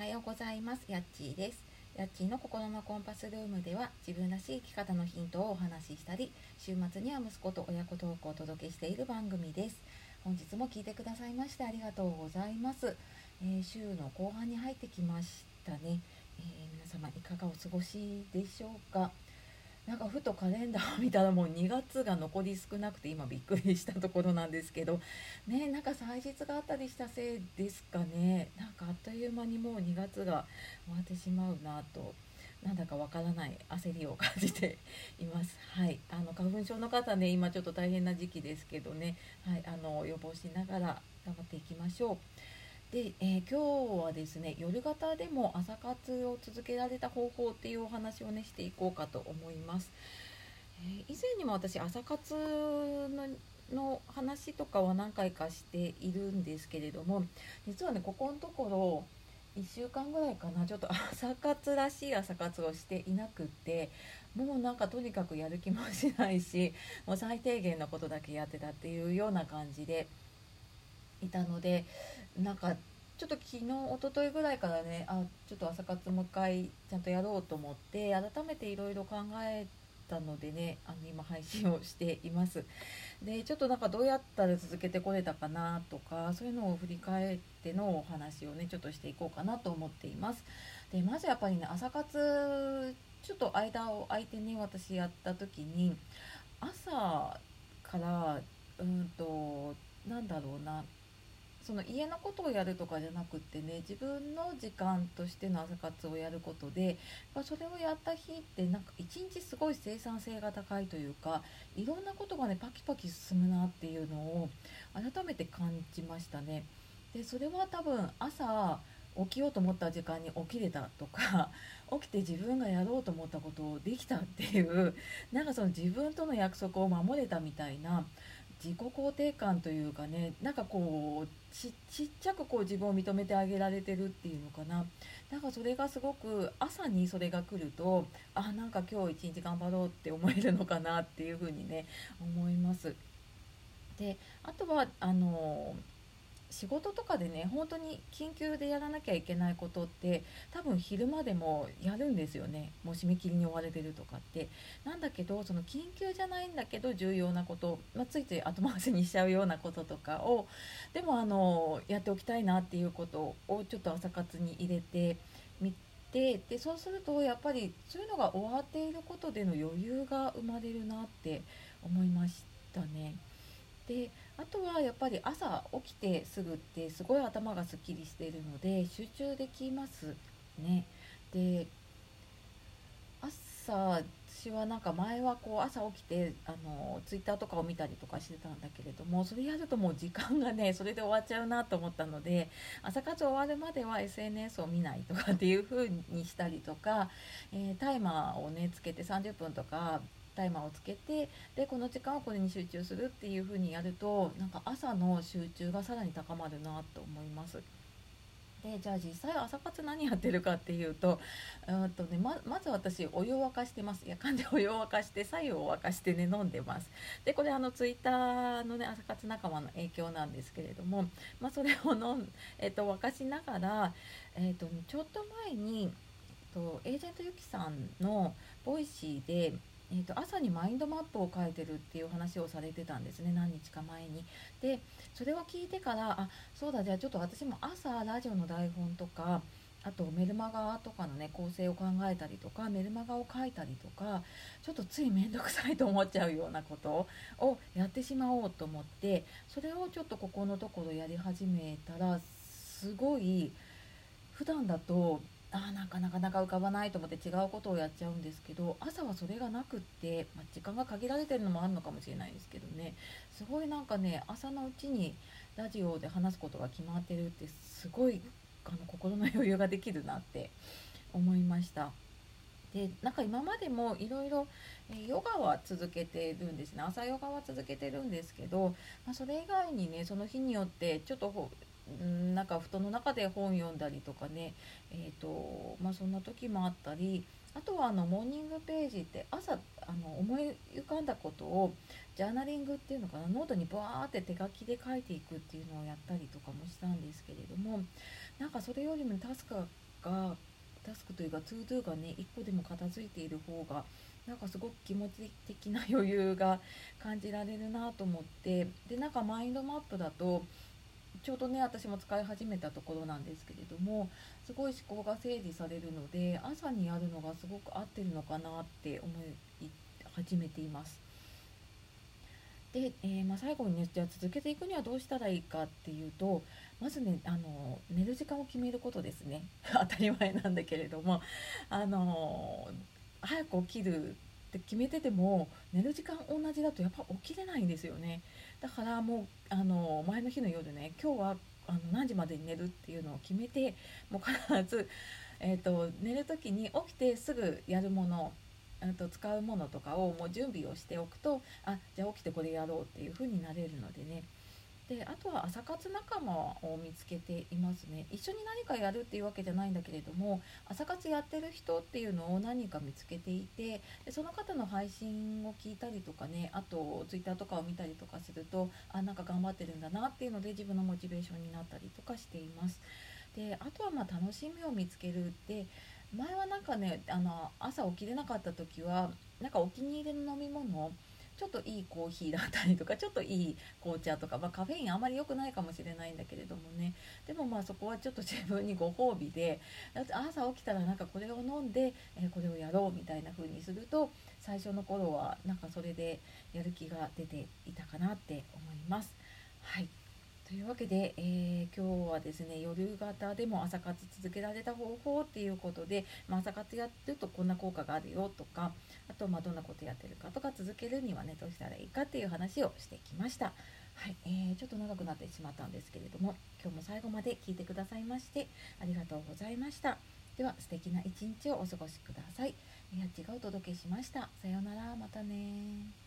はようございます。やっちーです。やっちーの心のコンパスルームでは自分らしい生き方のヒントをお話ししたり週末には息子と親子トークをお届けしている番組です。本日も聞いてくださいましてありがとうございます、えー、週の後半に入ってきましたね、えー、皆様いかがお過ごしでしょうか？なんかふとカレンダーを見たらもう2月が残り少なくて今びっくりしたところなんですけど。ねなんか祭日があったりしたせいですかね。なんかあっという間にもう2月が終わってしまうなとなんだかわからない焦りを感じています。はい、あの花粉症の方ね今ちょっと大変な時期ですけどね、はい、あの予防しながら頑張っていきましょう。で、えー、今日はですね夜型でも朝活を続けられた方法っていうお話をねしていこうかと思います、えー、以前にも私朝活の話とかは何回かしているんですけれども実はねここのところ1週間ぐらいかなちょっと 朝活らしい朝活をしていなくってもうなんかとにかくやる気もしないしもう最低限のことだけやってたっていうような感じでいたのでなんかちょっと昨日一昨日ぐらいからねあちょっと朝活もう一回ちゃんとやろうと思って改めていろいろ考えたのでねあの今配信をしています。でちょっとなんかどうやったら続けてこれたかなとかそういうのを振り返ってのお話をねちょっとしていこうかなと思っています。でまずやっぱりね朝活ちょっと間を空いてね私やった時に朝からうんとなんだろうなその家のことをやるとかじゃなくってね自分の時間としての朝活をやることでそれをやった日ってなんか一日すごい生産性が高いというかいろんなことがねパキパキ進むなっていうのを改めて感じましたね。でそれは多分朝起きようと思った時間に起きれたとか 起きて自分がやろうと思ったことをできたっていうなんかその自分との約束を守れたみたいな自己肯定感というかねなんかこうちっちゃくこう自分を認めてあげられてるっていうのかななんかそれがすごく朝にそれが来るとあなんか今日一日頑張ろうって思えるのかなっていうふうにね思います。であとはあの仕事とかでね本当に緊急でやらなきゃいけないことって多分昼間でもやるんですよねもう締め切りに追われてるとかってなんだけどその緊急じゃないんだけど重要なこと、まあ、ついつい後回しにしちゃうようなこととかをでもあのやっておきたいなっていうことをちょっと朝活に入れてみてでそうするとやっぱりそういうのが終わっていることでの余裕が生まれるなって思いましたね。であとはやっぱり朝起きてすぐってすごい頭がすっきりしているので集中できますね。で朝私はなんか前はこう朝起きてあのツイッターとかを見たりとかしてたんだけれどもそれやるともう時間がね それで終わっちゃうなと思ったので朝活終わるまでは SNS を見ないとかっていう風にしたりとか、えー、タイマーをねつけて30分とかタイマーをつけてでこの時間はこれに集中するっていう風にやるとなんか朝の集中がさらに高まるなと思います。でじゃあ実際朝活何やってるかっていうとうんと、ね、ままず私お湯を沸かしてます夜間でお湯を沸かして白湯を沸かしてね飲んでますでこれあのツイッターのね朝活仲間の影響なんですけれども、まあ、それを飲ん、えっと、沸かしながら、えっと、ちょっと前にとエージェントゆきさんの Voicy でえーと、朝にマインドマップを書いてるっていう話をされてたんですね何日か前に。でそれを聞いてからあそうだじゃあちょっと私も朝ラジオの台本とかあとメルマガとかのね構成を考えたりとかメルマガを書いたりとかちょっとつい面倒くさいと思っちゃうようなことをやってしまおうと思ってそれをちょっとここのところやり始めたらすごい普段だとあなかなかなか浮かばないと思って違うことをやっちゃうんですけど朝はそれがなくって、まあ、時間が限られてるのもあるのかもしれないですけどねすごいなんかね朝のうちにラジオで話すことが決まってるってすごいあの心の余裕ができるなって思いました。でなんか今までもいろいろヨガは続けてるんですね朝ヨガは続けてるんですけど、まあ、それ以外にねその日によってちょっとんなんか布団の中で本読んだりとかね、えーとまあ、そんな時もあったり。あとはあのモーニングページって朝あの思い浮かんだことをジャーナリングっていうのかな。ノートにバーって手書きで書いていくっていうのをやったりとかもしたんですけれども。なんかそれよりもタスクががタスクというか ToDo がね1個でも片付いている方がなんかすごく気持ち的な余裕が感じられるなと思って。でなんかマインドマップだとちょうどね私も使い始めたところなんですけれどもすごい思考が整理されるので朝にやるのがすごく合ってるのかなって思い始めています。で、えー、まあ、最後にねじゃあ続けていくにはどうしたらいいかっていうとまずねあの寝る時間を決めることですね 当たり前なんだけれどもあの早く起きるって決めてても寝る時間同じだとやっぱ起きれないんですよね。だからもうあの前の日の夜ね今日はあの何時までに寝るっていうのを決めてもう必ず、えーと、寝る時に起きてすぐやるものと使うものとかをもう準備をしておくとあじゃあ起きてこれやろうっていう風になれるのでね。であとは朝活仲間を見つけていますね。一緒に何かやるっていうわけじゃないんだけれども朝活やってる人っていうのを何か見つけていてでその方の配信を聞いたりとかねあと twitter とかを見たりとかするとあなんか頑張ってるんだなっていうので自分のモチベーションになったりとかしています。であとはまあ楽しみを見つけるって前はなんかねあの朝起きれなかった時はなんかお気に入りの飲み物ちょっといいコーヒーだったりとかちょっといい紅茶とか、まあ、カフェインあまり良くないかもしれないんだけれどもねでもまあそこはちょっと自分にご褒美で朝起きたらなんかこれを飲んで、えー、これをやろうみたいな風にすると最初の頃はなんかそれでやる気が出ていたかなって思います。はいというわけで、えー、今日はですね夜型でも朝活続けられた方法っていうことで、まあ、朝活やってるとこんな効果があるよとかあとまあどんなことやってるかとか続けるにはねどうしたらいいかっていう話をしてきました。はい、えー、ちょっと長くなってしまったんですけれども今日も最後まで聞いてくださいましてありがとうございました。では素敵な一日をお過ごしください。やっちがお届けしました。さようなら、またね